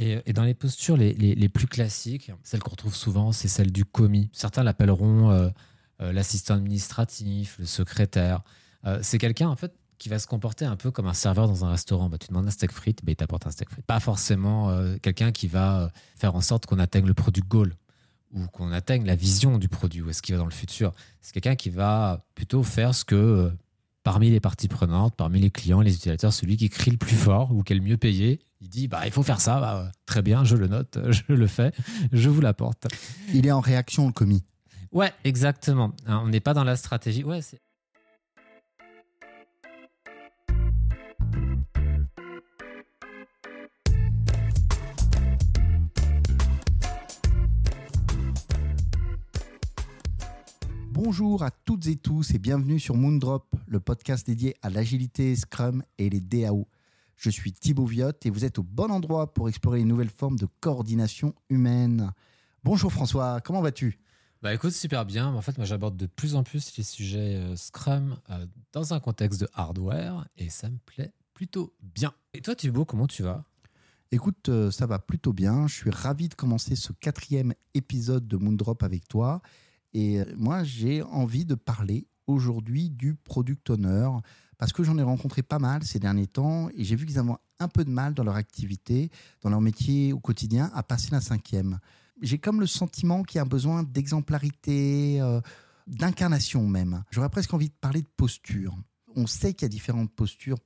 Et, dans les postures les, les, plus classiques, celle qu'on retrouve souvent, c'est celle du commis. Certains l'appelleront euh, euh, l'assistant administratif, le secrétaire. Euh, c'est quelqu'un, en fait, qui va se comporter un peu comme un serveur dans un restaurant. Bah, tu demandes un steak frites, bah, il t'apporte un steak frites. Pas forcément quelqu'un qui va faire en sorte qu'on atteigne le produit goal ou qu'on atteigne la vision du produit, où est-ce qu'il va dans le futur. C'est quelqu'un qui va plutôt faire ce que, parmi les parties prenantes, parmi les clients, les utilisateurs, celui qui crie le plus fort ou qui est le mieux payé, il dit bah, il faut faire ça, bah, très bien, je le note, je le fais, je vous l'apporte. Il est en réaction, le commis. Ouais, exactement. Hein, on n'est pas dans la stratégie. Ouais, c'est- Bonjour à toutes et tous et bienvenue sur Moondrop, le podcast dédié à l'agilité, Scrum et les DAO. Je suis Thibaut Viotte et vous êtes au bon endroit pour explorer une nouvelle forme de coordination humaine. Bonjour François, comment vas-tu? Bah écoute, super bien. En fait, moi, j'aborde de plus en plus les sujets euh, Scrum euh, dans un contexte de hardware et ça me plaît plutôt bien. Et toi, Thibaut, comment tu vas? Écoute, euh, ça va plutôt bien. Je suis ravi de commencer ce quatrième épisode de Moondrop avec toi. Et euh, moi, j'ai envie de parler aujourd'hui du product owner parce que j'en ai rencontré pas mal ces derniers temps et j'ai vu qu'ils avaient un peu de mal dans leur activité, dans leur métier au quotidien, à passer la cinquième. J'ai comme le sentiment qu'il y a un besoin d'exemplarité, euh, d'incarnation même. J'aurais presque envie de parler de posture. On sait qu'il y a différentes postures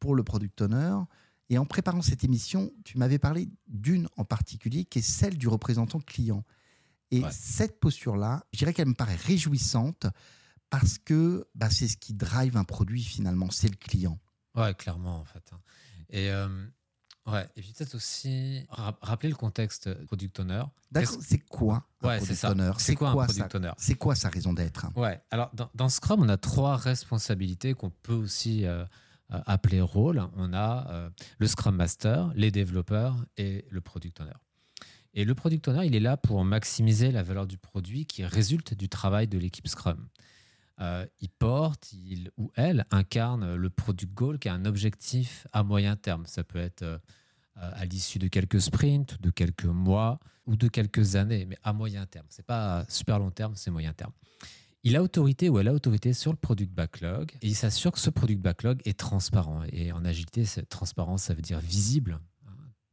pour le product owner. Et en préparant cette émission, tu m'avais parlé d'une en particulier, qui est celle du représentant client. Et Ouais. cette posture-là, je dirais qu'elle me paraît réjouissante parce que bah, c'est ce qui drive un produit finalement, c'est le client. Ouais, clairement, en fait. hein. Et, euh, ouais. et puis peut-être aussi ra- rappeler le contexte product owner. D'accord, c'est quoi un Ouais, product owner? C'est quoi un ça product owner? C'est quoi sa raison d'être? Ouais, alors dans, dans Scrum, on a trois responsabilités qu'on peut aussi euh, euh, appeler rôles. On a euh, le Scrum Master, les développeurs et le Product Owner. Et le Product Owner, il est là pour maximiser la valeur du produit qui résulte du travail de l'équipe Scrum. Euh, il porte, il ou elle incarne le Product Goal qui a un objectif à moyen terme. Ça peut être euh, à l'issue de quelques sprints, de quelques mois ou de quelques années, mais à moyen terme. C'est pas super long terme, c'est moyen terme. Il a autorité ou elle a autorité sur le product backlog et il s'assure que ce product backlog est transparent. Et en agilité, cette transparence, ça veut dire visible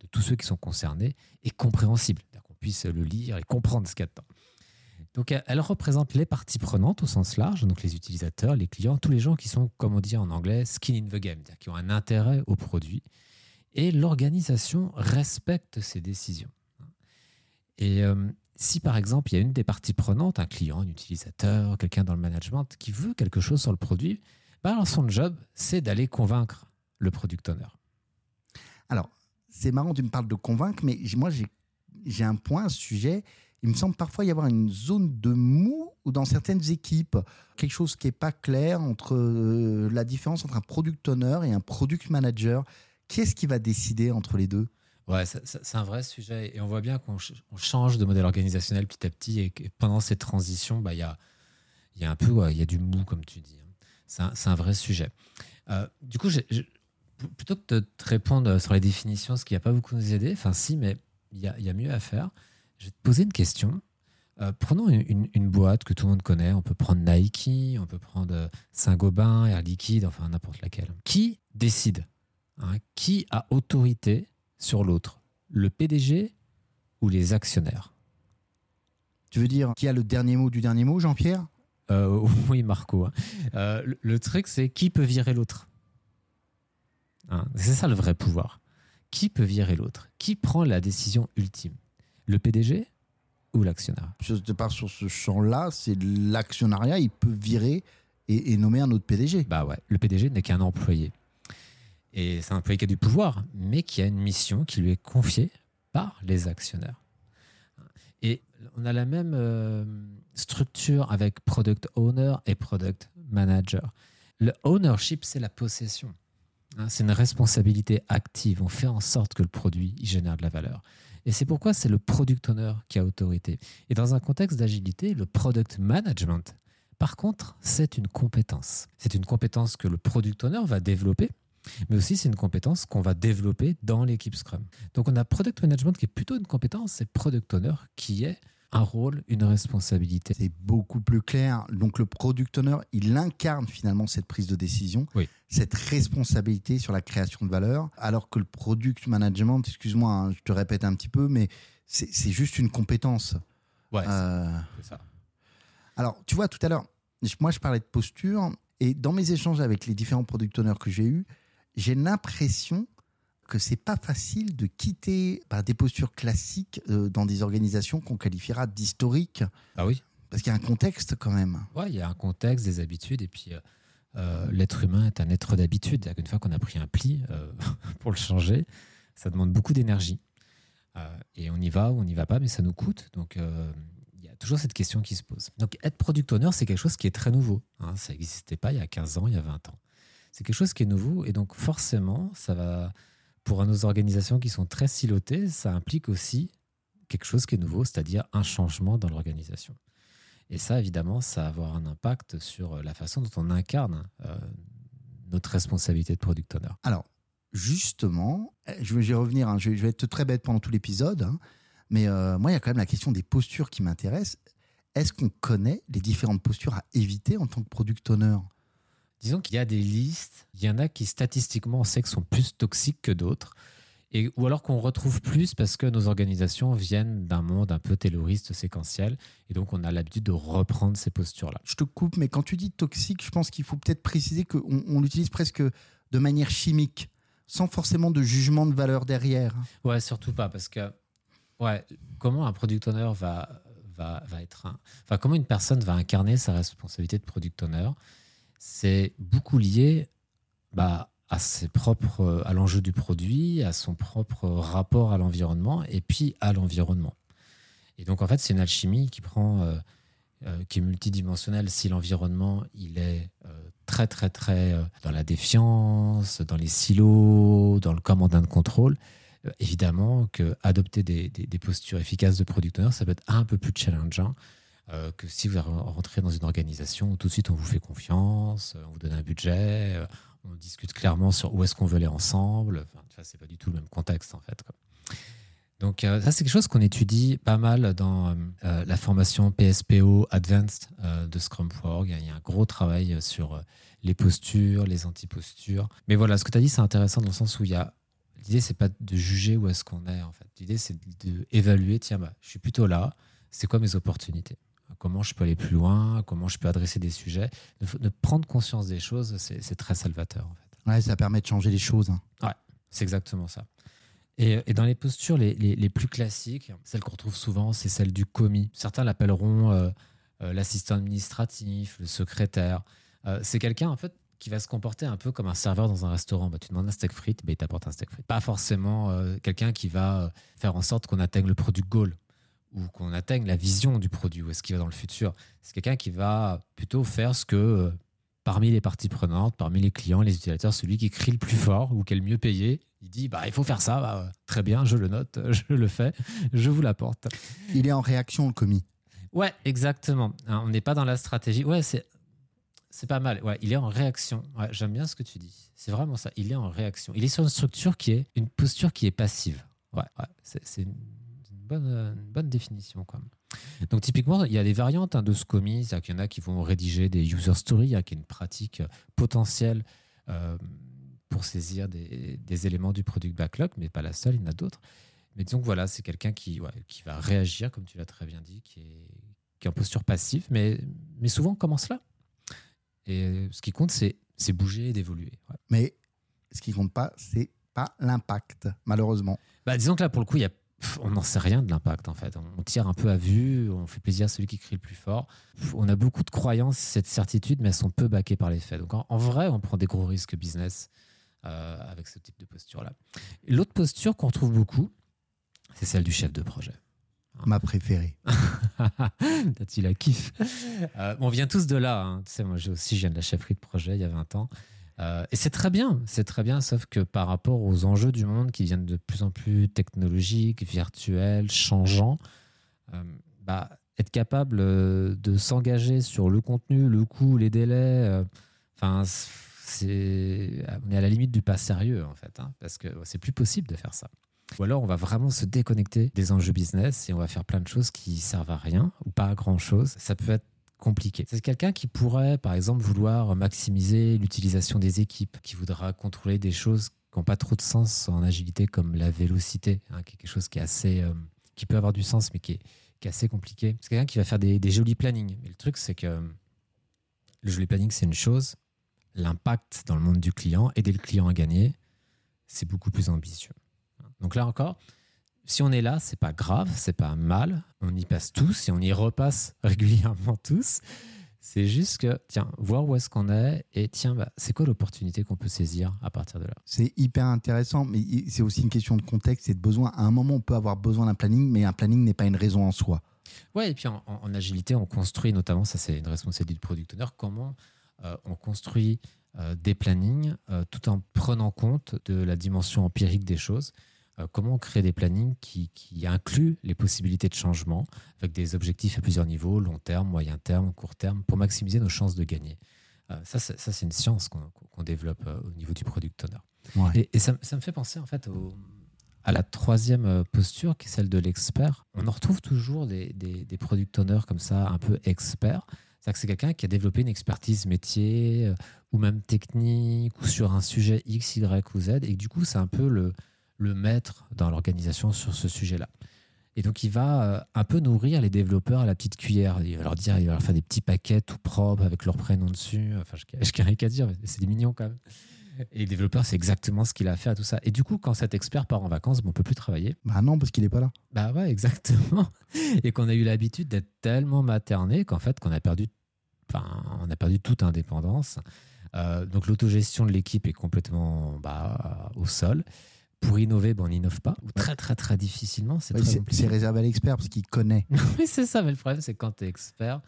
de tous ceux qui sont concernés et compréhensible, qu'on puisse le lire et comprendre ce qu'il y a dedans. Donc, elle représente les parties prenantes au sens large, donc les utilisateurs, les clients, tous les gens qui sont, comme on dit en anglais, skin in the game, qui ont un intérêt au produit. Et l'organisation respecte ces décisions. Et euh, si par exemple il y a une des parties prenantes, un client, un utilisateur, quelqu'un dans le management qui veut quelque chose sur le produit, bah alors son job c'est d'aller convaincre le product owner. Alors, c'est marrant, tu me parles de convaincre, mais moi, j'ai un point, un sujet. Il me semble parfois y avoir une zone de mou ou dans certaines équipes, quelque chose qui n'est pas clair entre euh, la différence entre un product owner et un product manager. Qui est-ce qui va décider entre les deux? Ouais, c'est un vrai sujet et on voit bien qu'on ch- on change de modèle organisationnel petit à petit et pendant ces transitions, bah, il y, a, un peu ouais, y a du mou comme tu dis. C'est un, c'est un vrai sujet. Euh, du coup, plutôt que de te répondre sur les définitions, ce qui n'a pas beaucoup nous aider, enfin si, mais il y a, il y a mieux à faire. Je vais te poser une question. Euh, prenons une, une- une boîte que tout le monde connaît. On peut prendre Nike, on peut prendre euh, Saint-Gobain, Air Liquide, enfin n'importe laquelle. Qui décide hein? Qui a autorité sur l'autre? Le PDG ou les actionnaires? Tu veux dire qui a le dernier mot du dernier mot, Jean-Pierre? Euh, Oui, Marco. hein. Euh, le, le truc, c'est qui peut virer l'autre? Hein, C'est ça le vrai pouvoir. Qui peut virer l'autre? Qui prend la décision ultime? Le PDG ou l'actionnaire Je te parle sur ce champ-là, c'est l'actionnariat, il peut virer et, et nommer un autre PDG. Bah ouais, le PDG n'est qu'un employé. Et c'est un employé qui a du pouvoir, mais qui a une mission qui lui est confiée par les actionnaires. Et on a la même euh, structure avec product owner et product manager. Le ownership, c'est la possession. Hein, c'est une responsabilité active. On fait en sorte que le produit génère de la valeur. Et c'est pourquoi c'est le product owner qui a autorité. Et dans un contexte d'agilité, le product management, par contre, c'est une compétence. C'est une compétence que le product owner va développer Mais aussi, c'est une compétence qu'on va développer dans l'équipe Scrum. Donc, on a Product Management qui est plutôt une compétence, c'est Product Owner qui est un rôle, une responsabilité. C'est beaucoup plus clair. Donc le product owner, il incarne finalement cette prise de décision, cette responsabilité sur la création de valeur, alors que le product management, excuse-moi, hein, je te répète un petit peu, mais c'est juste une compétence. Ouais, euh, c'est ça. Alors, tu vois, tout à l'heure, moi je parlais de posture, et dans mes échanges avec les différents product owners que j'ai eus, j'ai l'impression que c'est pas facile de quitter bah, des postures classiques euh, dans des organisations qu'on qualifiera d'historiques. Ah oui. Parce qu'il y a un contexte quand même. Oui, il y a un contexte, des habitudes, et puis euh, euh, l'être humain est un être d'habitude. Une fois qu'on a pris un pli pour le changer, ça demande beaucoup d'énergie. et on y va ou on n'y va pas, mais ça nous coûte. Donc il y a toujours cette question qui se pose. Donc être product owner, c'est quelque chose qui est très nouveau. Hein. Ça n'existait pas il y a 15 ans, il y a 20 ans. C'est quelque chose qui est nouveau, et donc forcément, ça va pour nos organisations qui sont très silotées, ça implique aussi quelque chose qui est nouveau, c'est-à-dire un changement dans l'organisation. Et ça, évidemment, ça va avoir un impact sur la façon dont on incarne euh, notre responsabilité de product owner. Alors, justement, je vais revenir, hein, je, vais, être très bête pendant tout l'épisode, hein, mais euh, moi, il y a quand même la question des postures qui m'intéresse. Est-ce qu'on connaît les différentes postures à éviter en tant que product owner? Disons qu'il y a des listes, il y en a qui statistiquement on sait que sont plus toxiques que d'autres, et, ou alors qu'on retrouve plus parce que nos organisations viennent d'un monde un peu terroriste séquentiel, et donc on a l'habitude de reprendre ces postures-là. Je te coupe, mais quand tu dis toxique, je pense qu'il faut peut-être préciser qu'on on, l'utilise presque de manière chimique, sans forcément de jugement de valeur derrière. Ouais, surtout pas, parce que ouais, comment un product owner va, va, va être un... Enfin, comment une personne va incarner sa responsabilité de product owner c'est beaucoup lié bah, à ses propres, euh, à l'enjeu du produit, à son propre rapport à l'environnement et puis à l'environnement. Et donc en fait, c'est une alchimie qui prend, euh, euh, qui est multidimensionnelle. Si l'environnement il est très très très dans la défiance, dans les silos, dans le commandant de contrôle, évidemment que adopter des, des, postures efficaces de product owner, ça peut être un peu plus challengeant euh, que si vous rentrez dans une organisation tout de suite on vous fait confiance, euh, on vous donne un budget, euh, on discute clairement sur où est-ce qu'on veut aller ensemble. Enfin, c'est pas du tout le même contexte en fait. Donc ça c'est quelque chose qu'on étudie pas mal dans la formation PSPO Advanced de Scrum.org. Il y a un gros travail sur les postures, les antipostures. Mais voilà, ce que tu as dit c'est intéressant dans le sens où il y a l'idée c'est pas de juger où est-ce qu'on est en fait. L'idée c'est d'évaluer tiens bah, je suis plutôt là, c'est quoi mes opportunités? Comment je peux aller plus loin, comment je peux adresser des sujets. De, prendre conscience des choses, c'est très salvateur. En fait. Ouais, ça permet de changer les choses. Hein. Ouais, c'est exactement ça. Et, dans les postures les, plus classiques, celles qu'on retrouve souvent, c'est celle du commis. Certains l'appelleront euh, euh, l'assistant administratif, le secrétaire. Euh, c'est quelqu'un en fait qui va se comporter un peu comme un serveur dans un restaurant. Bah, tu demandes un steak frites, bah, il t'apporte un steak frites. Pas forcément quelqu'un qui va faire en sorte qu'on atteigne le produit goal ou qu'on atteigne la vision du produit, où est-ce qu'il va dans le futur. C'est quelqu'un qui va plutôt faire ce que, euh, parmi les parties prenantes, parmi les clients, les utilisateurs, celui qui crie le plus fort ou qui est le mieux payé, il dit bah, il faut faire ça, bah, très bien, je le note, je le fais, je vous l'apporte. Il est en réaction, le commis. Ouais, exactement. Hein, on n'est pas dans la stratégie. Ouais, c'est. C'est pas mal. Ouais, il est en réaction. Ouais, J'aime bien ce que tu dis. C'est vraiment ça. Il est en réaction. Il est sur une structure qui est une posture qui est passive. Ouais, ouais c'est bonne, bonne définition. Quoi. Donc typiquement, il y a des variantes hein, de SCOMI, il y en a qui vont rédiger des user stories, qui est une pratique potentielle euh, pour saisir des, des, éléments du product backlog, mais pas la seule, il y en a d'autres. Mais disons que voilà, c'est quelqu'un qui, qui va réagir, comme tu l'as très bien dit, qui est, qui est en posture passive, mais, mais souvent on commence là. Et ce qui compte, c'est, c'est bouger et d'évoluer. Mais ce qui compte pas, c'est pas l'impact, malheureusement. Bah, disons que là, pour le coup, il y a on n'en sait rien de l'impact en fait. On tire un peu à vue, on fait plaisir à celui qui crie le plus fort. On a beaucoup de croyances, cette certitude, mais elles sont peu baquées par les faits. Donc en, vrai, on prend des gros risques business euh, avec ce type de posture-là. L'autre posture qu'on retrouve beaucoup, c'est celle du chef de projet. Ma préférée. tu la kiff? Euh, on vient tous de là. Hein. Tu sais, moi aussi, je viens de la chefferie de projet il y a 20 ans. Euh, et c'est très bien, c'est très bien, sauf que par rapport aux enjeux du monde qui viennent de plus en plus technologiques, virtuels, changeants, euh, bah, être capable euh, de s'engager sur le contenu, le coût, les délais, enfin, c'est, on est à la limite du pas sérieux, en fait, hein, parce que c'est plus possible de faire ça. Ou alors, on va vraiment se déconnecter des enjeux business et on va faire plein de choses qui servent à rien ou pas à grand chose. Ça peut être compliqué. C'est quelqu'un qui pourrait, par exemple, vouloir maximiser l'utilisation des équipes, qui voudra contrôler des choses qui n'ont pas trop de sens en agilité, comme la vélocité, hein, quelque chose qui est assez, euh, qui peut avoir du sens, mais qui est, assez compliqué. C'est quelqu'un qui va faire des, des jolis plannings. Mais le truc, c'est que le joli planning, c'est une chose. L'impact dans le monde du client, aider le client à gagner, c'est beaucoup plus ambitieux. Donc là encore, si on est là, c'est pas grave, c'est pas mal. On y passe tous et on y repasse régulièrement tous. C'est juste que, tiens, voir où est-ce qu'on est et tiens, bah, c'est quoi l'opportunité qu'on peut saisir à partir de là? C'est hyper intéressant, mais c'est aussi une question de contexte et de besoin. À un moment, on peut avoir besoin d'un planning, mais un planning n'est pas une raison en soi. Ouais, et puis en, agilité, on construit notamment, ça c'est une responsabilité du product owner, comment euh, on construit euh, des plannings euh, tout en prenant compte de la dimension empirique des choses. Euh, comment on crée des plannings qui, incluent les possibilités de changement avec des objectifs à plusieurs niveaux, long terme, moyen terme, court terme, pour maximiser nos chances de gagner? Euh, ça, c'est une science qu'on développe euh, au niveau du product owner. Et, ça, me fait penser en fait à la troisième posture qui est celle de l'expert. On en retrouve toujours des, des, product owners comme ça, un peu experts. C'est-à-dire que c'est quelqu'un qui a développé une expertise métier ou même technique ou sur un sujet X, Y ou Z. Et du coup, c'est un peu le, le maître dans l'organisation sur ce sujet-là. Et donc, il va euh, un peu nourrir les développeurs à la petite cuillère. Il va leur dire, il va leur faire des petits paquets tout propres avec leur prénom dessus. Enfin, je, caricature, dire, mais c'est mignon quand même. Et les développeurs, c'est exactement ce qu'il a fait à tout ça. Et du coup, quand cet expert part en vacances, on on peut plus travailler. Bah non, parce qu'il n'est pas là. Bah ouais, exactement. Et qu'on a eu l'habitude d'être tellement materné qu'en fait, qu'on a perdu, enfin, on a perdu toute indépendance. Euh, donc l'autogestion de l'équipe est complètement bah, au sol pour innover, ben, on n'innove pas, ou très très très difficilement. C'est réservé à l'expert parce qu'il connaît. oui, c'est ça, mais le problème, c'est quand tu es expert,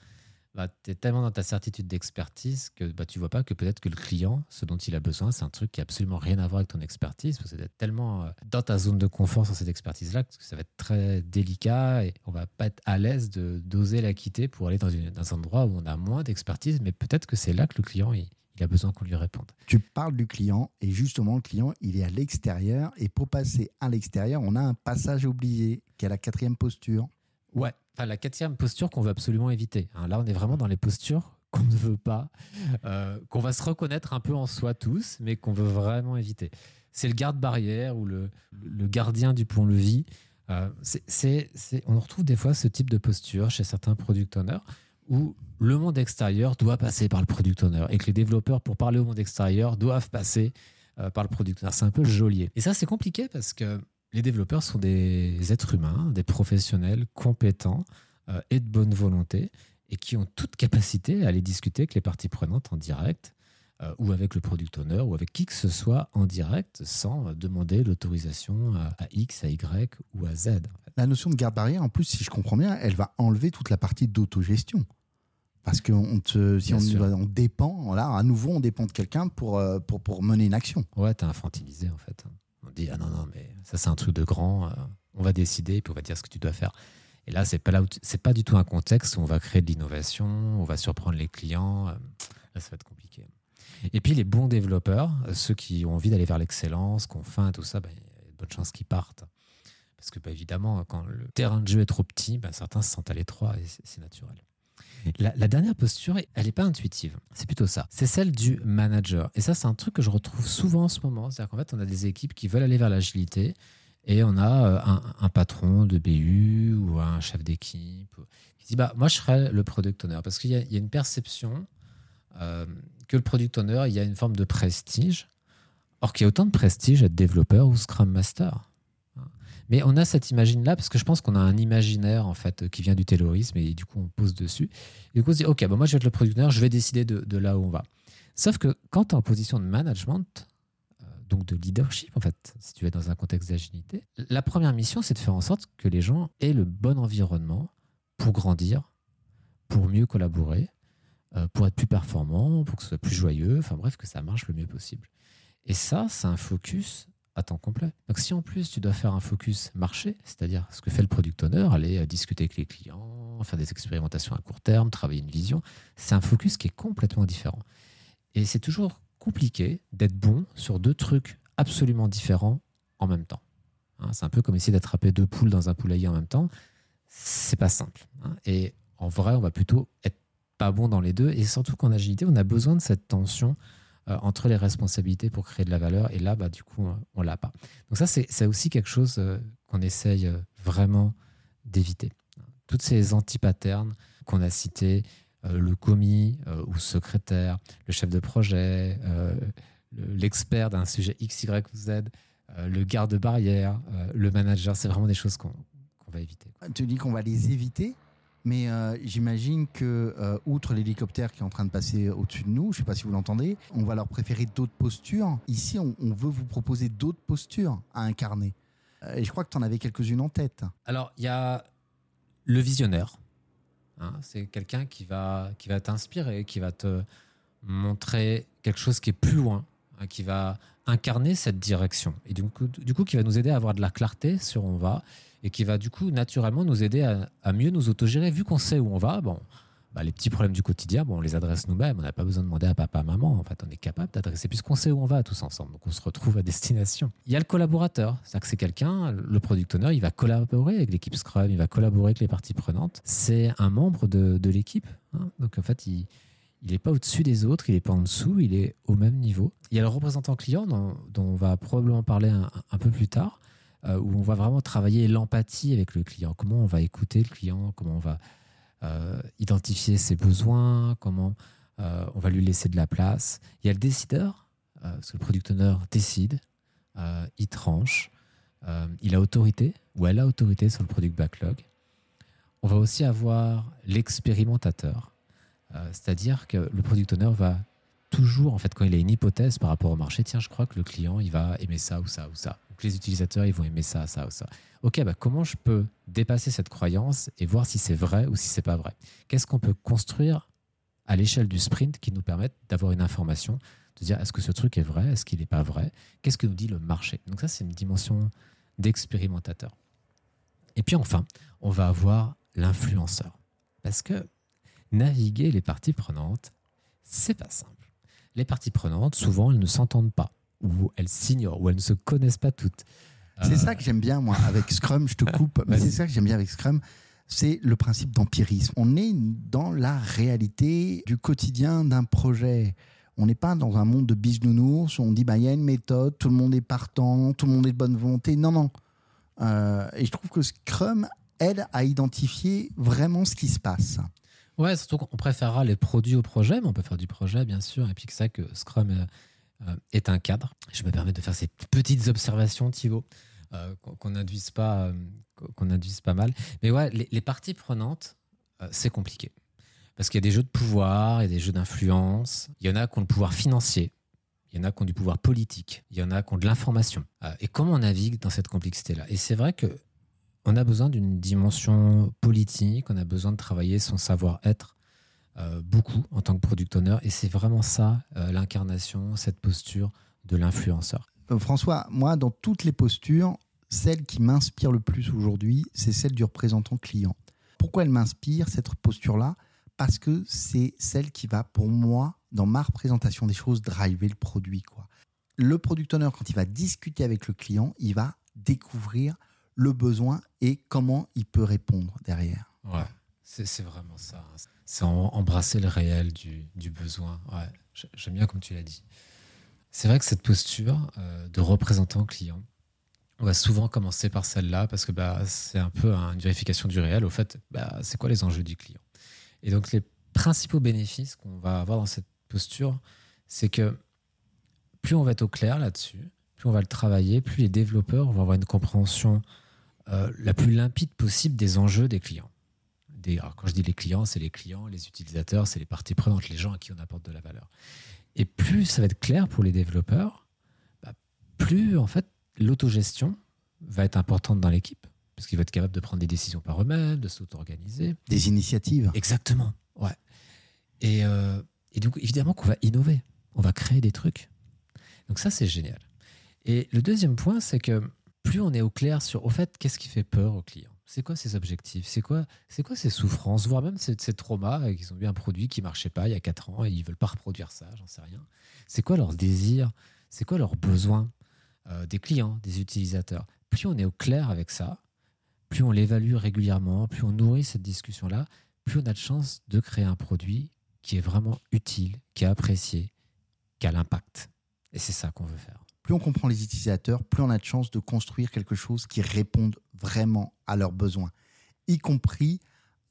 bah, tu es tellement dans ta certitude d'expertise que bah, tu vois pas que peut-être que le client, ce dont il a besoin, c'est un truc qui a absolument rien à voir avec ton expertise, parce que tellement euh, dans ta zone de confort sur cette expertise-là que ça va être très délicat et on va pas être à l'aise d'oser la quitter pour aller dans, une, dans un endroit où on a moins d'expertise, mais peut-être que c'est là que le client, il, a besoin qu'on lui réponde. Tu parles du client et justement le client, il est à l'extérieur et pour passer à l'extérieur, on a un passage oublié qui est la quatrième posture. Ouais, enfin, la quatrième posture qu'on veut absolument éviter. Hein. là, on est vraiment dans les postures qu'on ne veut pas, euh, qu'on va se reconnaître un peu en soi tous, mais qu'on veut vraiment éviter. C'est le garde-barrière ou le, le, gardien du pont-levis. Euh, c'est, on retrouve des fois ce type de posture chez certains product owners où le monde extérieur doit passer par le product owner et que les développeurs, pour parler au monde extérieur, doivent passer euh, par le product owner. C'est un peu le geôlier. Et ça, c'est compliqué parce que les développeurs sont des êtres humains, des professionnels compétents euh, et de bonne volonté et qui ont toute capacité à aller discuter avec les parties prenantes en direct euh, ou avec le product owner ou avec qui que ce soit en direct sans demander l'autorisation à, X, à Y ou à Z. La notion de garde-barrière, en plus, si je comprends bien, elle va enlever toute la partie d'autogestion. Parce que si on, dépend, là, à nouveau, on dépend de quelqu'un pour, euh, pour, pour mener une action. Ouais, t'es infantilisé en fait. On dit, ah non, non, mais ça c'est un truc de grand, euh, on va décider, puis on va dire ce que tu dois faire. Et là, c'est pas, là c'est pas du tout un contexte où on va créer de l'innovation, on va surprendre les clients. Euh, là, ça va être compliqué. Et puis les bons développeurs, ceux qui ont envie d'aller vers l'excellence, qui ont faim, tout ça, ben, il y a de bonnes chances qu'ils partent. Parce que, bah, évidemment, quand le terrain de jeu est trop petit, ben, certains se sentent à l'étroit et c'est naturel. La, dernière posture, elle n'est pas intuitive. C'est plutôt ça. C'est celle du manager. Et ça, c'est un truc que je retrouve souvent en ce moment. C'est-à-dire qu'en fait, on a des équipes qui veulent aller vers l'agilité et on a euh, un, patron de BU ou un chef d'équipe qui dit bah, Moi, je serais le product owner. Parce qu'il y, a une perception que le product owner, il y a une forme de prestige. Or, qu'il y a autant de prestige à être développeur ou Scrum Master. Mais on a cette imagine-là parce que je pense qu'on a un imaginaire en fait qui vient du taylorisme et du coup on pose dessus. Et du coup on se dit ok, bah, moi je vais être le producteur, je vais décider de, là où on va. Sauf que quand tu es en position de management, euh, donc de leadership en fait, si tu es dans un contexte d'agilité, la première mission c'est de faire en sorte que les gens aient le bon environnement pour grandir, pour mieux collaborer, euh, pour être plus performant, pour que ce soit plus joyeux, enfin bref, que ça marche le mieux possible. Et ça, c'est un focus à temps complet. Donc si en plus tu dois faire un focus marché, c'est-à-dire ce que fait le product owner, aller euh, discuter avec les clients, faire des expérimentations à court terme, travailler une vision, c'est un focus qui est complètement différent. Et c'est toujours compliqué d'être bon sur deux trucs absolument différents en même temps. Hein, c'est un peu comme essayer d'attraper deux poules dans un poulailler en même temps. C'est pas simple. Hein. Et en vrai, on va plutôt être pas bon dans les deux. Et surtout qu'en agilité, on a besoin de cette tension euh, entre les responsabilités pour créer de la valeur. Et là, bah, du coup, on l'a pas. Donc ça, c'est aussi quelque chose euh, qu'on essaye euh, vraiment d'éviter. Toutes ces anti-patterns qu'on a cités, le commis ou secrétaire, le chef de projet, l'expert d'un sujet X, Y ou Z, le garde-barrière, le manager, c'est vraiment des choses qu'on va éviter. Tu dis qu'on va les éviter mais euh, j'imagine que, euh, outre l'hélicoptère qui est en train de passer au-dessus de nous, je ne sais pas si vous l'entendez, on va leur préférer d'autres postures. Ici, on, veut vous proposer d'autres postures à incarner. Euh, et je crois que tu en avais quelques-unes en tête. Alors, il y a le visionnaire. Hein, c'est quelqu'un qui va, qui va t'inspirer, qui va te montrer quelque chose qui est plus loin, hein, qui va incarner cette direction. Et du coup, du coup, qui va nous aider à avoir de la clarté sur on va et qui va du coup naturellement nous aider à, mieux nous autogérer. Vu qu'on sait où on va, bon, bah, les petits problèmes du quotidien, bon, on les adresse nous-mêmes. On n'a pas besoin de demander à papa, maman. En fait, on est capable d'adresser puisqu'on sait où on va tous ensemble. Donc, on se retrouve à destination. Il y a le collaborateur. C'est-à-dire que c'est quelqu'un, le product owner, il va collaborer avec l'équipe Scrum, il va collaborer avec les parties prenantes. C'est un membre de, l'équipe. Hein. Donc, en fait, il n'est pas au-dessus des autres, il n'est pas en dessous, il est au même niveau. Il y a le représentant client dont, on va probablement parler un peu plus tard. Euh, où on va vraiment travailler l'empathie avec le client. Comment on va écouter le client, comment on va euh, identifier ses besoins, comment euh, on va lui laisser de la place. Il y a le décideur, parce que le product owner décide, il tranche, il a autorité ou elle a autorité sur le product backlog. On va aussi avoir l'expérimentateur, c'est-à-dire que le product owner va toujours, en fait, quand il a une hypothèse par rapport au marché, tiens, je crois que le client, il va aimer ça ou ça ou ça. Ou que les utilisateurs, ils vont aimer ça, ça ou ça. Ok, bah, comment je peux dépasser cette croyance et voir si c'est vrai ou si c'est pas vrai? Qu'est-ce qu'on peut construire à l'échelle du sprint qui nous permette d'avoir une information, de dire est-ce que ce truc est vrai, est-ce qu'il n'est pas vrai? Qu'est-ce que nous dit le marché? Donc ça, c'est une dimension d'expérimentateur. Et puis enfin, on va avoir l'influenceur. Parce que naviguer les parties prenantes, c'est pas simple les parties prenantes, souvent, elles ne s'entendent pas, ou elles s'ignorent, ou elles ne se connaissent pas toutes. C'est ça que j'aime bien, moi, avec Scrum, je te coupe, mais c'est ça que j'aime bien avec Scrum, c'est le principe d'empirisme. On est dans la réalité du quotidien d'un projet. On n'est pas dans un monde de bisounours où on dit bah il y a une méthode, tout le monde est partant, tout le monde est de bonne volonté. Non, non. Euh, et je trouve que Scrum aide à identifier vraiment ce qui se passe. Ouais, surtout qu'on préférera les produits au projet, mais on peut faire du projet, bien sûr. Et puis que ça, que Scrum euh, euh, est un cadre. Je me permets de faire ces petites observations, Thibaut, euh, qu'on n'induise pas, qu'on pas mal. Mais ouais, les, parties prenantes, c'est compliqué. Parce qu'il y a des jeux de pouvoir, il y a des jeux d'influence. Il y en a qui ont le pouvoir financier. Il y en a qui ont du pouvoir politique. Il y en a qui ont de l'information. et comment on navigue dans cette complexité-là? Et c'est vrai que on a besoin d'une dimension politique, on a besoin de travailler son savoir-être euh, beaucoup en tant que product owner. Et c'est vraiment ça, euh, l'incarnation, cette posture de l'influenceur. Euh, François, moi, dans toutes les postures, celle qui m'inspire le plus aujourd'hui, c'est celle du représentant client. Pourquoi elle m'inspire, cette posture-là? Parce que c'est celle qui va, pour moi, dans ma représentation des choses, driver le produit. Quoi. Le product owner, quand il va discuter avec le client, il va découvrir le besoin et comment il peut répondre derrière. Ouais, c'est vraiment ça. C'est embrasser le réel du, du besoin. Ouais, j'aime bien comme tu l'as dit. C'est vrai que cette posture euh, de représentant client, on va souvent commencer par celle-là parce que bah, c'est un peu une vérification du réel. Au fait, bah, c'est quoi les enjeux du client? Et donc, les principaux bénéfices qu'on va avoir dans cette posture, c'est que plus on va être au clair là-dessus, plus on va le travailler, plus les développeurs vont avoir une compréhension euh, la plus limpide possible des enjeux des clients. Des, quand je dis les clients, c'est les clients, les utilisateurs, c'est les parties prenantes, les gens à qui on apporte de la valeur. Et plus ça va être clair pour les développeurs, bah, plus en fait l'autogestion va être importante dans l'équipe, parce qu'ils vont être capables de prendre des décisions par eux-mêmes, de s'auto-organiser. Des initiatives. Exactement, ouais. Et, euh, et donc évidemment qu'on va innover, on va créer des trucs. Donc ça c'est génial. Et le deuxième point, c'est que plus on est au clair sur, au fait, qu'est-ce qui fait peur aux clients? C'est quoi ces objectifs? C'est quoi, c'est ces souffrances, voire même ces, ces traumas qu'ils ont eu un produit qui marchait pas il y a 4 ans et ils veulent pas reproduire ça, j'en sais rien. C'est quoi leurs désirs C'est quoi leurs besoins euh, des clients, des utilisateurs? Plus on est au clair avec ça, plus on l'évalue régulièrement, plus on nourrit cette discussion-là, plus on a de chance de créer un produit qui est vraiment utile, qui est apprécié, qui a l'impact. Et c'est ça qu'on veut faire. Plus on comprend les utilisateurs, plus on a de chance de construire quelque chose qui réponde vraiment à leurs besoins. Y compris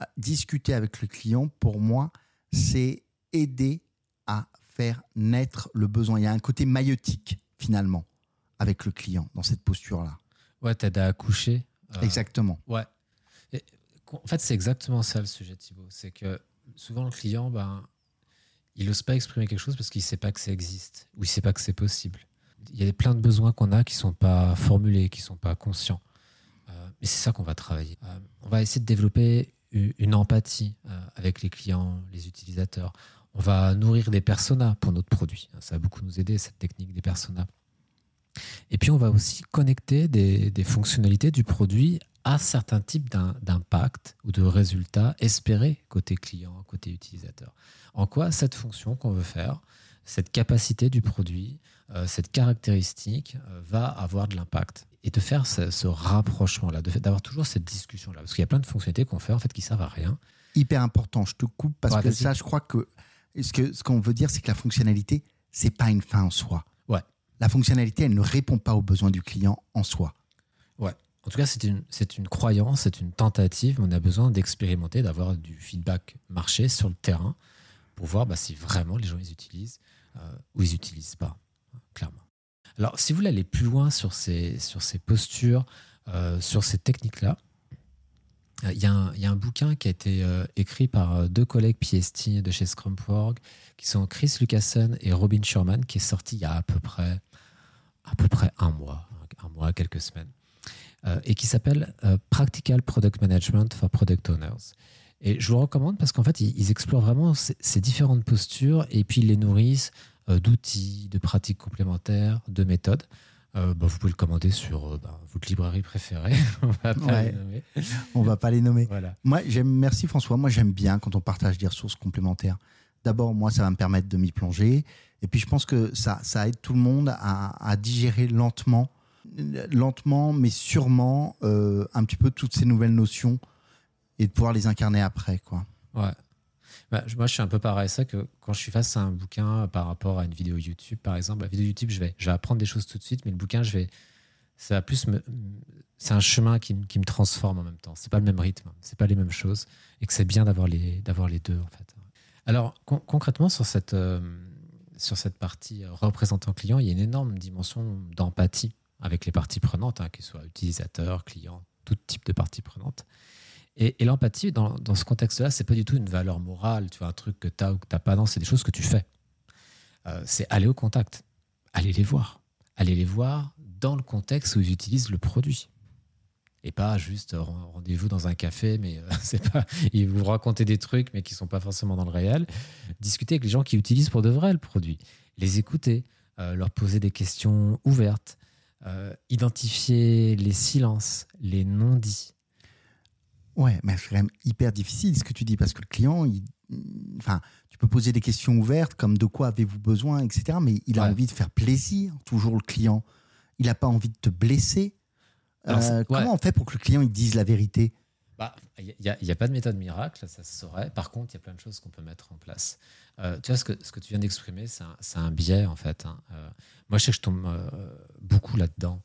euh, discuter avec le client, pour moi, c'est aider à faire naître le besoin. Il y a un côté maïotique, finalement, avec le client, dans cette posture-là. Ouais, t'aides à accoucher. Euh, Exactement. Ouais. Et, en fait, c'est exactement ça le sujet, Thibaut. C'est que souvent, le client, ben, il n'ose pas exprimer quelque chose parce qu'il ne sait pas que ça existe ou il ne sait pas que c'est possible. Il y a plein de besoins qu'on a qui ne sont pas formulés, qui ne sont pas conscients. Euh, et c'est ça qu'on va travailler. Euh, on va essayer de développer une empathie euh, avec les clients, les utilisateurs. On va nourrir des personas pour notre produit. Ça va beaucoup nous aider, cette technique des personas. Et puis, on va aussi connecter des, des fonctionnalités du produit à certains types d'impact ou de résultats espérés côté client, côté utilisateur. En quoi cette fonction qu'on veut faire, cette capacité du produit, euh, cette caractéristique euh, va avoir de l'impact et de faire ce, rapprochement-là, d'avoir toujours cette discussion-là. Parce qu'il y a plein de fonctionnalités qu'on fait en fait qui servent à rien. Hyper important, je te coupe parce que ça, je crois que ce qu'on ce qu'on veut dire, c'est que la fonctionnalité, c'est pas une fin en soi. Ouais. La fonctionnalité, elle ne répond pas aux besoins du client en soi. Ouais. En tout cas, c'est une, une croyance, c'est une tentative, mais on a besoin d'expérimenter, d'avoir du feedback marché sur le terrain pour voir bah, si vraiment les gens les utilisent euh, ou ils n'utilisent pas, clairement. Alors, si vous voulez aller plus loin sur ces, sur ces postures, euh, sur ces techniques-là, euh, il y, y, a un bouquin qui a été écrit par deux collègues PST de chez Scrum.org, qui sont Chris Lucassen et Robin Sherman, qui est sorti il y a à peu près, à peu près un mois, un mois, quelques semaines. Euh, et qui s'appelle euh, Practical Product Management for Product Owners. Et je vous recommande parce qu'en fait, ils, explorent vraiment ces, différentes postures et puis ils les nourrissent euh, d'outils, de pratiques complémentaires, de méthodes. bah, vous pouvez le commander sur bah, votre librairie préférée. on va pas les nommer. On va pas les nommer. Voilà. Moi, j'aime. Merci François. Moi, j'aime bien quand on partage des ressources complémentaires. D'abord, moi, ça va me permettre de m'y plonger. Et puis, je pense que ça, ça aide tout le monde à, à digérer lentement lentement, mais sûrement, euh, un petit peu toutes ces nouvelles notions et de pouvoir les incarner après. Quoi. Ouais. Bah, moi, je suis un peu pareil. Ça que quand je suis face à un bouquin par rapport à une vidéo YouTube, par exemple, la vidéo YouTube, je vais, je vais apprendre des choses tout de suite, mais le bouquin, je vais, ça plus me, c'est un chemin qui, qui, me transforme en même temps. C'est pas le même rythme, c'est pas les mêmes choses, et que c'est bien d'avoir les, d'avoir les deux en fait. Alors concrètement sur cette, euh, sur cette partie représentant client, il y a une énorme dimension d'empathie avec les parties prenantes, hein, qu'elles soient utilisateurs, clients, tout type de parties prenantes. Et, l'empathie, dans, ce contexte-là, c'est pas du tout une valeur morale, tu vois, un truc que tu as ou que tu pas. Non, c'est des choses que tu fais. Euh, c'est aller au contact, aller les voir. Aller les voir dans le contexte où ils utilisent le produit. Et pas juste rendez-vous dans un café, mais euh, pas. Ils vous raconter des trucs, mais qui sont pas forcément dans le réel. Discuter avec les gens qui utilisent pour de vrai le produit. Les écouter, euh, leur poser des questions ouvertes, euh, identifier les silences, les non-dits. Ouais, mais c'est quand même hyper difficile ce que tu dis parce que le client, il, enfin, tu peux poser des questions ouvertes comme de quoi avez-vous besoin, etc. Mais il a envie de faire plaisir, toujours le client. Il n'a pas envie de te blesser. Euh, comment on fait pour que le client il dise la vérité? Il n'y a, a, pas de méthode miracle, ça se saurait. Par contre, il y a plein de choses qu'on peut mettre en place. Euh, tu vois, ce que, ce que tu viens d'exprimer, c'est un, un, biais, en fait. Hein. Euh, moi, je sais que je tombe euh, beaucoup là-dedans.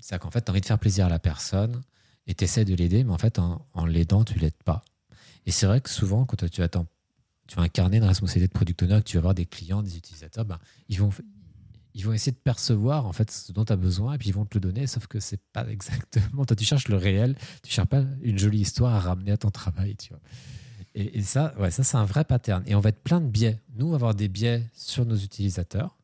c'est qu'en fait, tu as envie de faire plaisir à la personne et tu essaies de l'aider, mais en fait, en, l'aidant, tu l'aides pas. Et c'est vrai que souvent, quand tu, attends, tu vas incarner une responsabilité de product owner, que tu vas avoir des clients, des utilisateurs, ben, ils, vont, ils vont essayer de percevoir en fait ce dont tu as besoin et puis ils vont te le donner, sauf que c'est pas exactement. Toi, tu cherches le réel, tu cherches pas une jolie histoire à ramener à ton travail. Et, ça, ouais, ça c'est un vrai pattern. Et on va être plein de biais. Nous, avoir des biais sur nos utilisateurs.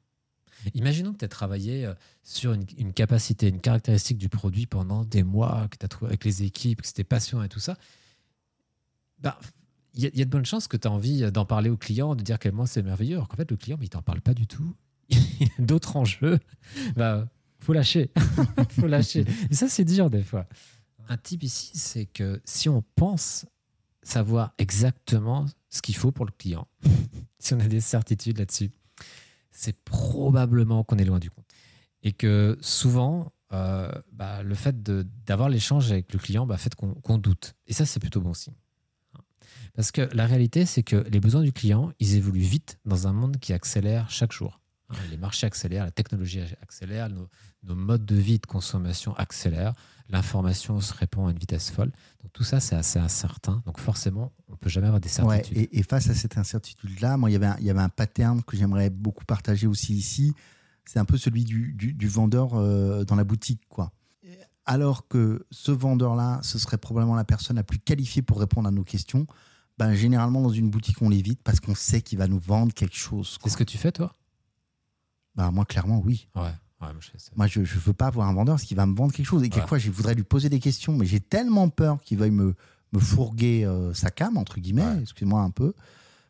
Imaginons que tu as travaillé euh, sur une, capacité, une caractéristique du produit pendant des mois, que tu as trouvé avec les équipes, que c'était passionnant et tout ça. Bah, il y, a de bonnes chances que tu as envie d'en parler au client, de dire moi c'est merveilleux, alors qu'en fait, le client, mais il t'en parle pas du tout. d'autres enjeux, bah, faut lâcher. faut lâcher. Et ça, c'est dur des fois. Un type ici, c'est que si on pense savoir exactement ce qu'il faut pour le client, si on a des certitudes là-dessus, c'est probablement qu'on est loin du compte. Et que souvent, euh, bah, le fait d'avoir l'échange avec le client bah, fait qu'on doute. Et ça, c'est plutôt bon signe. Parce que la réalité, c'est que les besoins du client, ils évoluent vite dans un monde qui accélère chaque jour. Les marchés accélèrent, la technologie accélère, nos, nos modes de vie de consommation accélèrent, l'information se répand à une vitesse folle. Donc tout ça, c'est assez incertain. Donc forcément, on ne peut jamais avoir des certitudes. Ouais, et, face à cette incertitude-là, moi, il y avait un, il y avait un pattern que j'aimerais beaucoup partager aussi ici. C'est un peu celui du, du, vendeur euh, dans la boutique, quoi. Alors que ce vendeur-là, ce serait probablement la personne la plus qualifiée pour répondre à nos questions. Ben, généralement, dans une boutique, on l'évite parce qu'on sait qu'il va nous vendre quelque chose. C'est ce que tu fais, toi? Ben, Moi, clairement, oui. Ouais. moi, je ne veux pas avoir un vendeur parce qu'il va me vendre quelque chose. Et quelquefois, je voudrais lui poser des questions, mais j'ai tellement peur qu'il veuille me, me fourguer euh, sa cam, entre guillemets, excuse-moi un peu,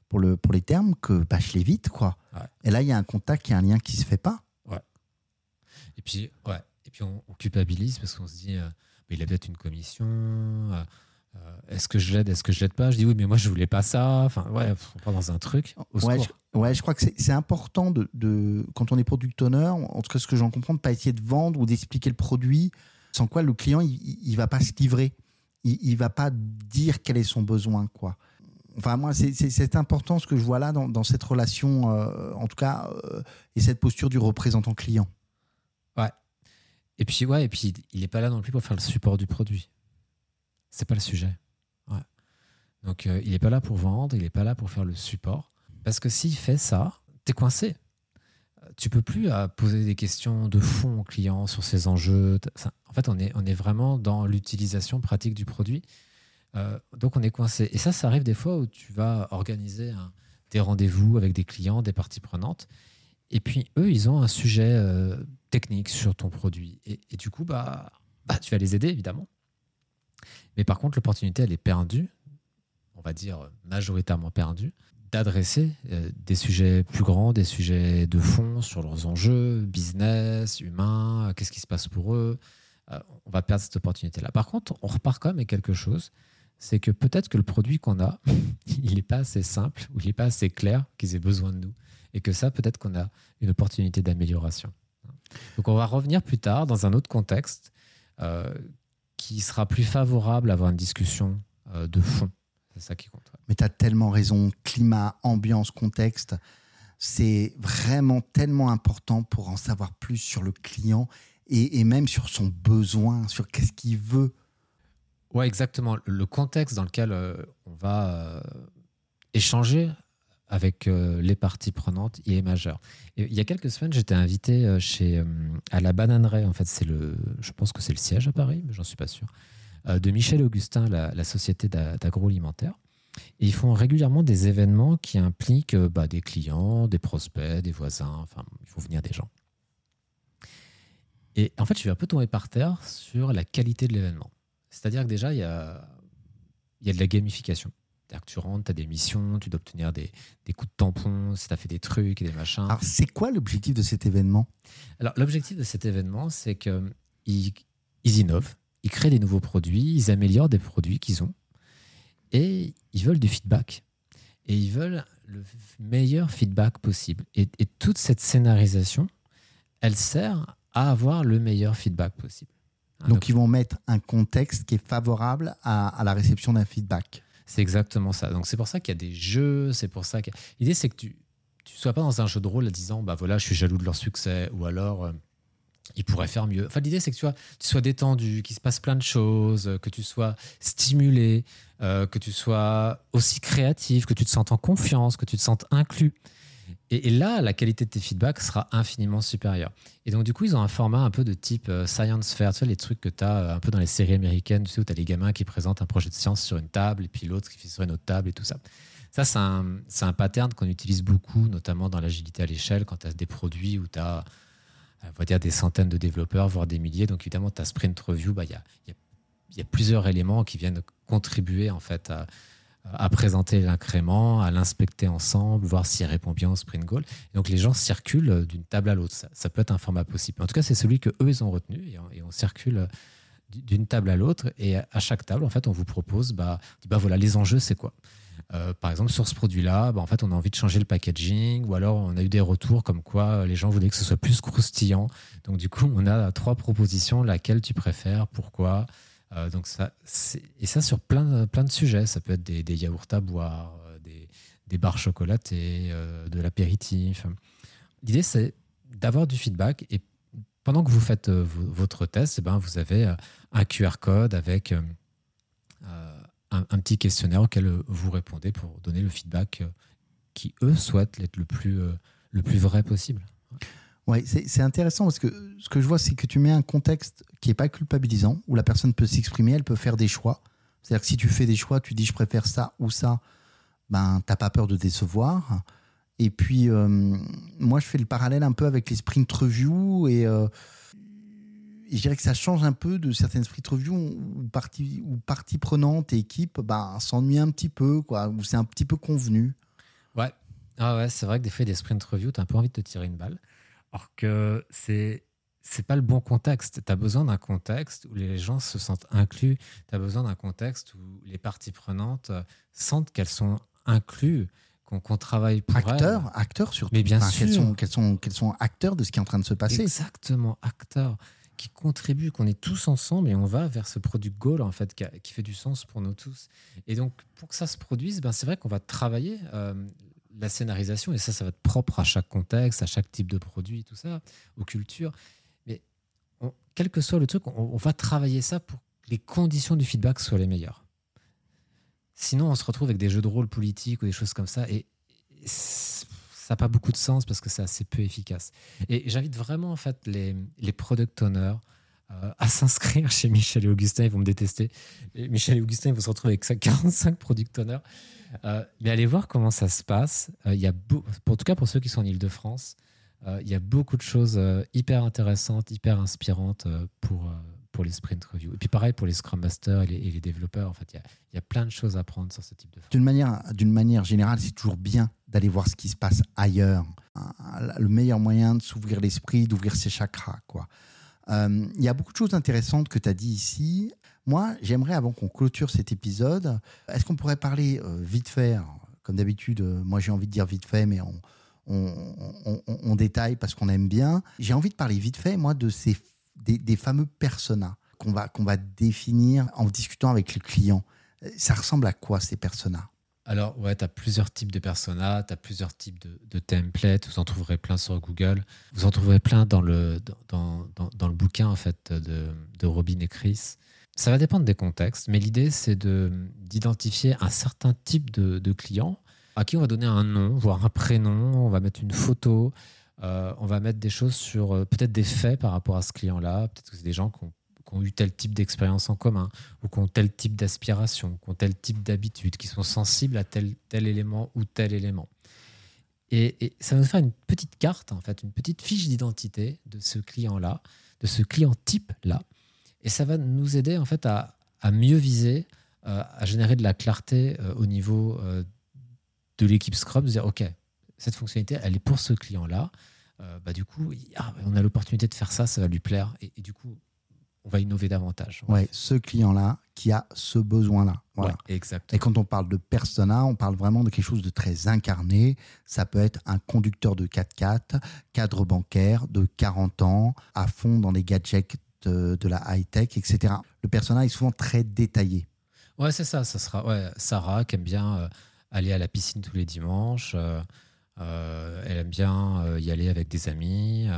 pour, le, pour les termes, que bah, je l'évite. quoi. Et là, il y a un contact, il y a un lien qui ne se fait pas. Ouais. Et puis, ouais. Et puis on, culpabilise parce qu'on se dit, euh, mais il a peut-être une commission. Euh, est-ce que je l'aide, est-ce que je l'aide pas? Je dis oui, mais moi je voulais pas ça. Enfin, ouais, on part dans un truc. ouais, je, ouais, je crois que c'est important de, de, quand on est product owner, en tout cas ce que j'en comprends, de pas essayer de vendre ou d'expliquer le produit, sans quoi le client il, il va pas se livrer, il, il va pas dire quel est son besoin, quoi. Enfin, moi, c'est important ce que je vois là dans, dans cette relation, euh, en tout cas, euh, et cette posture du représentant client. Ouais. Et puis, ouais, et puis, il n'est pas là non plus pour faire le support du produit c'est pas le sujet. Donc euh, il n'est pas là pour vendre, il n'est pas là pour faire le support. Parce que s'il fait ça, tu es coincé. Tu peux plus à euh, poser des questions de fond au client sur ses enjeux. En fait, on est, on est vraiment dans l'utilisation pratique du produit. Euh, donc on est coincé. Et ça, ça arrive des fois où tu vas organiser des rendez-vous avec des clients, des parties prenantes. Et puis eux, ils ont un sujet technique sur ton produit. Et, du coup, bah, bah, tu vas les aider, évidemment. Mais par contre, l'opportunité, elle est perdue, on va dire majoritairement perdue, d'adresser euh, des sujets plus grands, des sujets de fond sur leurs enjeux, business, humain, qu'est-ce qui se passe pour eux. Euh, on va perdre cette opportunité-là. Par contre, on repart quand même avec quelque chose, c'est que peut-être que le produit qu'on a, il n'est pas assez simple ou il n'est pas assez clair qu'ils aient besoin de nous. Et que ça, peut-être qu'on a une opportunité d'amélioration. Donc on va revenir plus tard dans un autre contexte euh, qui sera plus favorable à avoir une discussion euh, de fond. C'est ça qui compte. Mais tu as tellement raison. Climat, ambiance, contexte, c'est vraiment tellement important pour en savoir plus sur le client et, même sur son besoin, sur qu'est-ce qu'il veut. Ouais, exactement. Le contexte dans lequel euh, on va euh, échanger avec les parties prenantes, il est majeur. il y a quelques semaines, j'étais invité chez, à la Bananeraie. En fait, c'est le, je pense que c'est le siège à Paris, mais j'en suis pas sûr, de Michel Augustin, la, société d'agroalimentaire. Ils font régulièrement des événements qui impliquent bah, des clients, des prospects, des voisins. Enfin, il faut venir des gens. Et en fait, je suis un peu tombé par terre sur la qualité de l'événement. C'est-à-dire que déjà, il y a, il y a de la gamification. C'est-à-dire que tu rentres, tu as des missions, tu dois obtenir des, des coups de tampon, si tu as fait des trucs et des machins. Alors, c'est quoi l'objectif de cet événement? Alors, l'objectif de cet événement, c'est qu'ils ils innovent, ils créent des nouveaux produits, ils améliorent des produits qu'ils ont et ils veulent du feedback. Et ils veulent le meilleur feedback possible. Et, et toute cette scénarisation, elle sert à avoir le meilleur feedback possible. Donc, ils vont mettre un contexte qui est favorable à, à la réception d'un feedback. C'est exactement ça. Donc c'est pour ça qu'il y a des jeux, c'est pour ça que l'idée c'est que tu tu sois pas dans un jeu de rôle en disant bah voilà je suis jaloux de leur succès ou alors euh, ils pourraient faire mieux. Enfin l'idée c'est que tu, sois détendu, qu'il se passe plein de choses, que tu sois stimulé, euh, que tu sois aussi créatif, que tu te sentes en confiance, que tu te sentes inclus. Et, là, la qualité de tes feedbacks sera infiniment supérieure. Et donc, du coup, ils ont un format un peu de type euh, science fair, tu sais, les trucs que tu as euh, un peu dans les séries américaines, tu sais, où tu as les gamins qui présentent un projet de science sur une table, et puis l'autre qui fait sur une autre table, et tout ça. Ça, c'est un, un, pattern qu'on utilise beaucoup, notamment dans l'agilité à l'échelle, quand tu as des produits où tu as, on va dire, des centaines de développeurs, voire des milliers. Donc, évidemment, tu as Sprint Review, bah, il y, a, y, a, plusieurs éléments qui viennent contribuer, en fait, à à présenter l'incrément, à l'inspecter ensemble, voir s'il répond bien au sprint goal. donc les gens circulent d'une table à l'autre. Ça, peut être un format possible. En tout cas, c'est celui que eux ils ont retenu et on, circule d'une table à l'autre. Et à chaque table, en fait, on vous propose, bah, bah voilà, les enjeux, c'est quoi? Euh, par exemple, sur ce produit-là, bah, en fait, on a envie de changer le packaging, ou alors on a eu des retours comme quoi les gens voulaient que ce soit plus croustillant. Donc, du coup, on a trois propositions, laquelle tu préfères, pourquoi? Euh, donc ça, et ça sur plein, plein de sujets. Ça peut être des, yaourts à boire, des, des barres chocolatées, de l'apéritif. L'idée, c'est d'avoir du feedback et pendant que vous faites euh, votre test, eh ben, vous avez euh, un QR code avec euh, un, petit questionnaire auquel vous répondez pour donner le feedback qui, eux, souhaitent être le plus, le plus vrai possible. Oui, c'est intéressant parce que ce que je vois, c'est que tu mets un contexte qui n'est pas culpabilisant, où la personne peut s'exprimer, elle peut faire des choix. C'est-à-dire que si tu fais des choix, tu dis je préfère ça ou ça, ben, tu n'as pas peur de décevoir. Et puis, euh, moi, je fais le parallèle un peu avec les sprint reviews et, euh, je dirais que ça change un peu de certaines sprint reviews où partie, où partie prenante et équipe ben, s'ennuient un petit peu, quoi, où c'est un petit peu convenu. Ouais, ah ouais c'est vrai que des fois, des sprint reviews, tu as un peu envie de te tirer une balle. Alors que c'est c'est pas le bon contexte. Tu as besoin d'un contexte où les gens se sentent inclus. Tu as besoin d'un contexte où les parties prenantes sentent qu'elles sont incluses qu'on travaille pour acteurs, acteurs surtout. Mais bien sûr. Quels sont, quels sont acteurs de ce qui est en train de se passer Exactement, acteurs qui contribuent, qu'on est tous ensemble et on va vers ce produit goal en fait qui, fait du sens pour nous tous. Et donc pour que ça se produise, ben, c'est vrai qu'on va travailler euh, la scénarisation et ça, ça va être propre à chaque contexte, à chaque type de produit, tout ça, aux cultures. Mais quel que soit le truc, on, va travailler ça pour que les conditions du feedback soient les meilleures. Sinon, on se retrouve avec des jeux de rôle politiques ou des choses comme ça. Et ça n'a pas beaucoup de sens parce que c'est assez peu efficace. Et j'invite vraiment en fait les, les product owners à s'inscrire chez Michel et Augustin. Ils vont me détester. Michel et Augustin, vont se retrouver avec 45 product owners. Euh, mais allez voir comment ça se passe. Euh, y a en tout cas pour ceux qui sont en Ile-de-France, il y a beaucoup de choses hyper intéressantes, hyper inspirantes pour pour les sprint reviews. Et puis pareil pour les Scrum Masters et les, développeurs. En fait, il y, a, plein de choses à apprendre sur ce type de D'une manière, d'une manière générale, c'est toujours bien d'aller voir ce qui se passe ailleurs. Le meilleur moyen de s'ouvrir l'esprit, d'ouvrir ses chakras. Quoi. Euh, il y a beaucoup de choses intéressantes que tu as dit ici. Moi, j'aimerais, avant qu'on clôture cet épisode, est-ce qu'on pourrait parler euh, vite fait Comme d'habitude, euh, moi j'ai envie de dire vite fait, mais on, détaille parce qu'on aime bien. J'ai envie de parler vite fait, moi, de ces des, fameux personas qu'on va, qu'on va définir en discutant avec le client. Ça ressemble à quoi ces personas? Alors, ouais, tu as plusieurs types de personas, tu as plusieurs types de, templates. Vous en trouverez plein sur Google. Vous en trouverez plein dans le, dans, dans, le bouquin en fait, de, de, Robin et Chris. Ça va dépendre des contextes, mais l'idée, c'est d'identifier un certain type de, de client à qui on va donner un nom, voire un prénom, on va mettre une photo, euh, on va mettre des choses sur euh, peut-être des faits par rapport à ce client-là. Peut-être que c'est des gens qui ont, eu tel type d'expérience en commun, ou qui ont tel type d'aspiration, qui ont tel type d'habitude, qui sont sensibles à tel, tel élément ou tel élément. Et, ça va nous faire une petite carte, en fait, une petite fiche d'identité de ce client-là, de ce client type-là. Et ça va nous aider, en fait, à, mieux viser, euh, à générer de la clarté au niveau de l'équipe Scrum, de dire, OK, cette fonctionnalité, elle est pour ce client-là. Euh, bah, du coup, on a l'opportunité de faire ça, ça va lui plaire. Et, du coup, on va innover davantage. Ouais, ce client-là qui a ce besoin-là. Voilà. exact. Et quand on parle de persona, on parle vraiment de quelque chose de très incarné. Ça peut être un conducteur de 4x4, cadre bancaire de 40 ans, à fond dans les gadgets de, la high-tech, etc. Le persona est souvent très détaillé. Ouais, c'est ça. Ça sera ouais, Sarah qui aime bien euh, aller à la piscine tous les dimanches. Euh, euh, elle aime bien y aller avec des amis.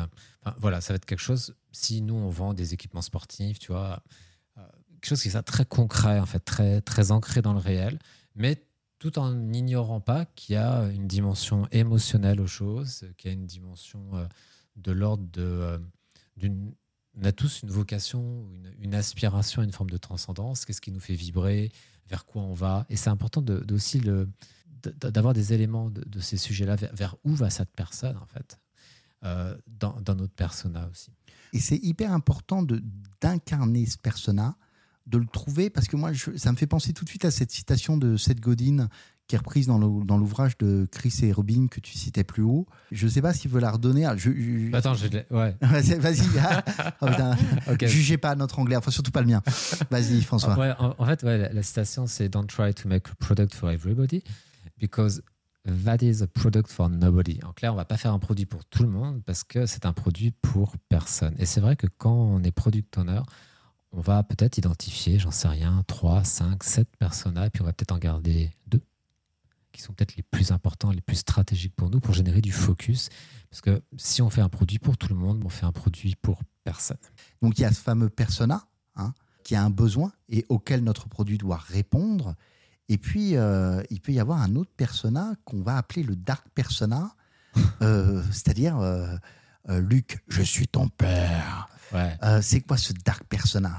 Voilà, ça va être quelque chose. Si nous, on vend des équipements sportifs, tu vois, quelque chose qui est très concret, en fait, très, très ancré dans le réel, mais tout en n'ignorant pas qu'il y a une dimension émotionnelle aux choses, qu'il y a une dimension de l'ordre de, d'une on a tous une vocation, une, une, aspiration une forme de transcendance. Qu'est-ce qui nous fait vibrer? Vers quoi on va? Et c'est important de, aussi d'avoir des éléments de, ces sujets-là, vers, où va cette personne, en fait, euh, dans, notre persona aussi. Et c'est hyper important d'incarner ce persona de le trouver Parce que moi, ça me fait penser tout de suite à cette citation de Seth Godin qui est reprise dans l'ouvrage de Chris et Robin que tu citais plus haut. Je ne sais pas s'il veut la redonner. Je, Attends, je Ouais. Vas-y. oh, Jugez pas notre anglais, enfin surtout pas le mien. Vas-y, François. Ouais, en, fait, ouais, la, citation, c'est Don't try to make a product for everybody because that is a product for nobody. En clair, on va pas faire un produit pour tout le monde parce que c'est un produit pour personne. Et c'est vrai que quand on est product owner, on va peut-être identifier, j'en sais rien, 3, 5, 7 personas, puis on va peut-être en garder deux qui sont peut-être les plus importants, les plus stratégiques pour nous, pour générer du focus. Parce que si on fait un produit pour tout le monde, on fait un produit pour personne. Donc il y a ce fameux persona hein, qui a un besoin et auquel notre produit doit répondre. Et puis, euh, il peut y avoir un autre persona qu'on va appeler le dark persona, euh, c'est-à-dire euh, Luc, je suis ton père. c'est quoi ce dark persona?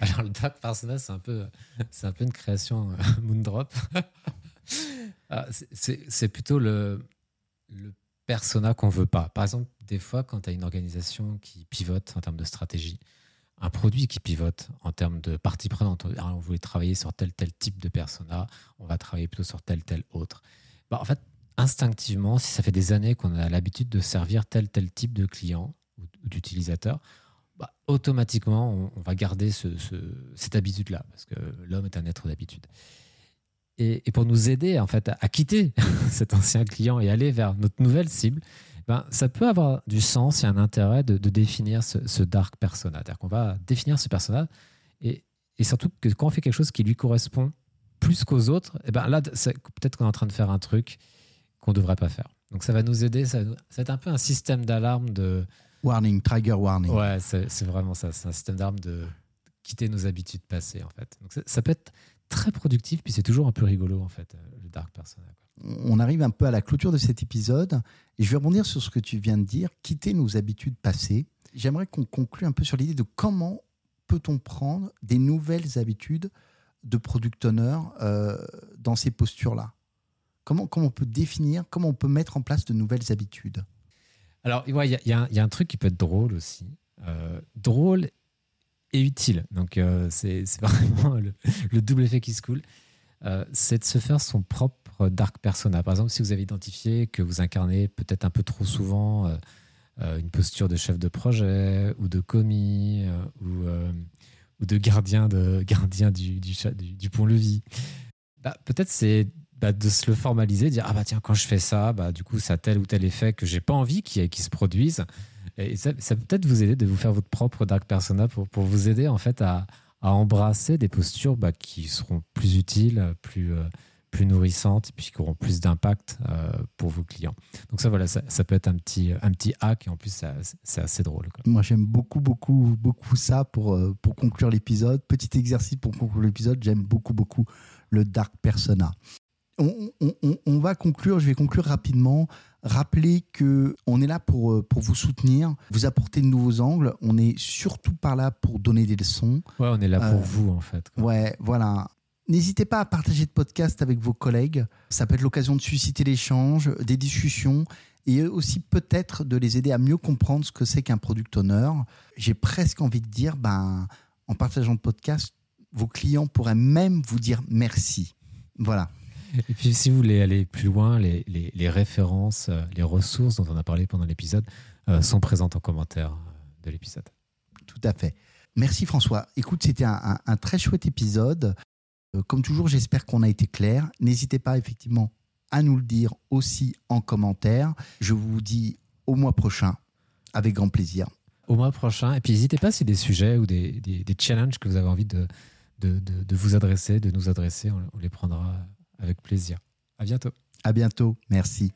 Alors le dark persona, c'est un peu, c'est un peu une création Moondrop. Ah, c'est plutôt le, le persona qu'on veut pas. Par exemple, des fois, quand tu as une organisation qui pivote en termes de stratégie, un produit qui pivote en termes de partie prenante, ah, on voulait travailler sur tel tel type de persona, on va travailler plutôt sur tel tel autre. Bah, en fait, instinctivement, si ça fait des années qu'on a l'habitude de servir tel tel type de client ou d'utilisateur, bah, automatiquement, on, va garder ce, cette habitude-là, parce que l'homme est un être d'habitude. Et, pour nous aider en fait à, quitter cet ancien client et aller vers notre nouvelle cible, ben, ça peut avoir du sens et un intérêt de, définir ce, dark persona. C'est-à-dire qu'on va définir ce persona et, et, surtout que quand on fait quelque chose qui lui correspond plus qu'aux autres, et ben là, peut-être qu'on est en train de faire un truc qu'on ne devrait pas faire. Donc ça va nous aider, ça, va être un peu un système d'alarme de... Warning, trigger warning. Ouais, c'est vraiment ça, c'est un système d'alarme de quitter nos habitudes passées en fait. Donc ça peut être très productif, puis c'est toujours un peu rigolo, en fait, euh, le Dark Persona. On arrive un peu à la clôture de cet épisode, et je vais rebondir sur ce que tu viens de dire, quitter nos habitudes passées. J'aimerais qu'on conclue un peu sur l'idée de comment peut-on prendre des nouvelles habitudes de product owner euh, dans ces postures-là? Comment, comment on peut définir, comment on peut mettre en place de nouvelles habitudes? Alors, il y, a un truc qui peut être drôle aussi. Euh, drôle utile. Donc, euh, c'est vraiment le, double effet qui se coule. Euh, c'est de se faire son propre dark persona. Par exemple, si vous avez identifié que vous incarnez peut-être un peu trop souvent euh, une posture de chef de projet ou de commis ou, ou, de gardien, de, gardien du, pont-levis, bah, peut-être c'est bah, de se le formaliser, dire ah bah tiens quand je fais ça, bah du coup ça a tel ou tel effet que j'ai pas envie qu'il qui se produise. Et ça, ça peut peut-être vous aider de vous faire votre propre dark persona pour, pour vous aider en fait à, à embrasser des postures bah, qui seront plus utiles, plus, euh, plus nourrissantes, puis qui auront plus d'impact euh, pour vos clients. Donc ça, voilà, ça, ça, peut être un petit, un petit hack, et en plus, c'est assez drôle. Moi, j'aime beaucoup, beaucoup, beaucoup ça pour, euh, pour conclure l'épisode. Petit exercice pour conclure l'épisode, j'aime beaucoup, beaucoup le dark persona. On, on, on, va conclure, je vais conclure rapidement Rappelez que on est là pour, euh, pour vous soutenir, vous apporter de nouveaux angles. On est surtout par là pour donner des leçons. Ouais, on est là pour euh, vous en fait. Ouais, voilà. N'hésitez pas à partager le podcast avec vos collègues. Ça peut être l'occasion de susciter l'échange, des discussions et aussi peut-être de les aider à mieux comprendre ce que c'est qu'un product owner. J'ai presque envie de dire, ben, en partageant le podcast, vos clients pourraient même vous dire merci. Voilà. Et puis, si vous voulez aller plus loin, les, les, références, euh, les ressources dont on a parlé pendant l'épisode euh, sont présentes en commentaire euh, de l'épisode. Tout à fait. Merci François. Écoute, c'était un, un, très chouette épisode. Comme toujours, j'espère qu'on a été clair. N'hésitez pas effectivement à nous le dire aussi en commentaire. Je vous dis au mois prochain avec grand plaisir. Au mois prochain. Et puis n'hésitez pas si des sujets ou des, des, des, challenges que vous avez envie de, de, de, de vous adresser, de nous adresser, on les prendra avec plaisir. À bientôt. À bientôt. Merci.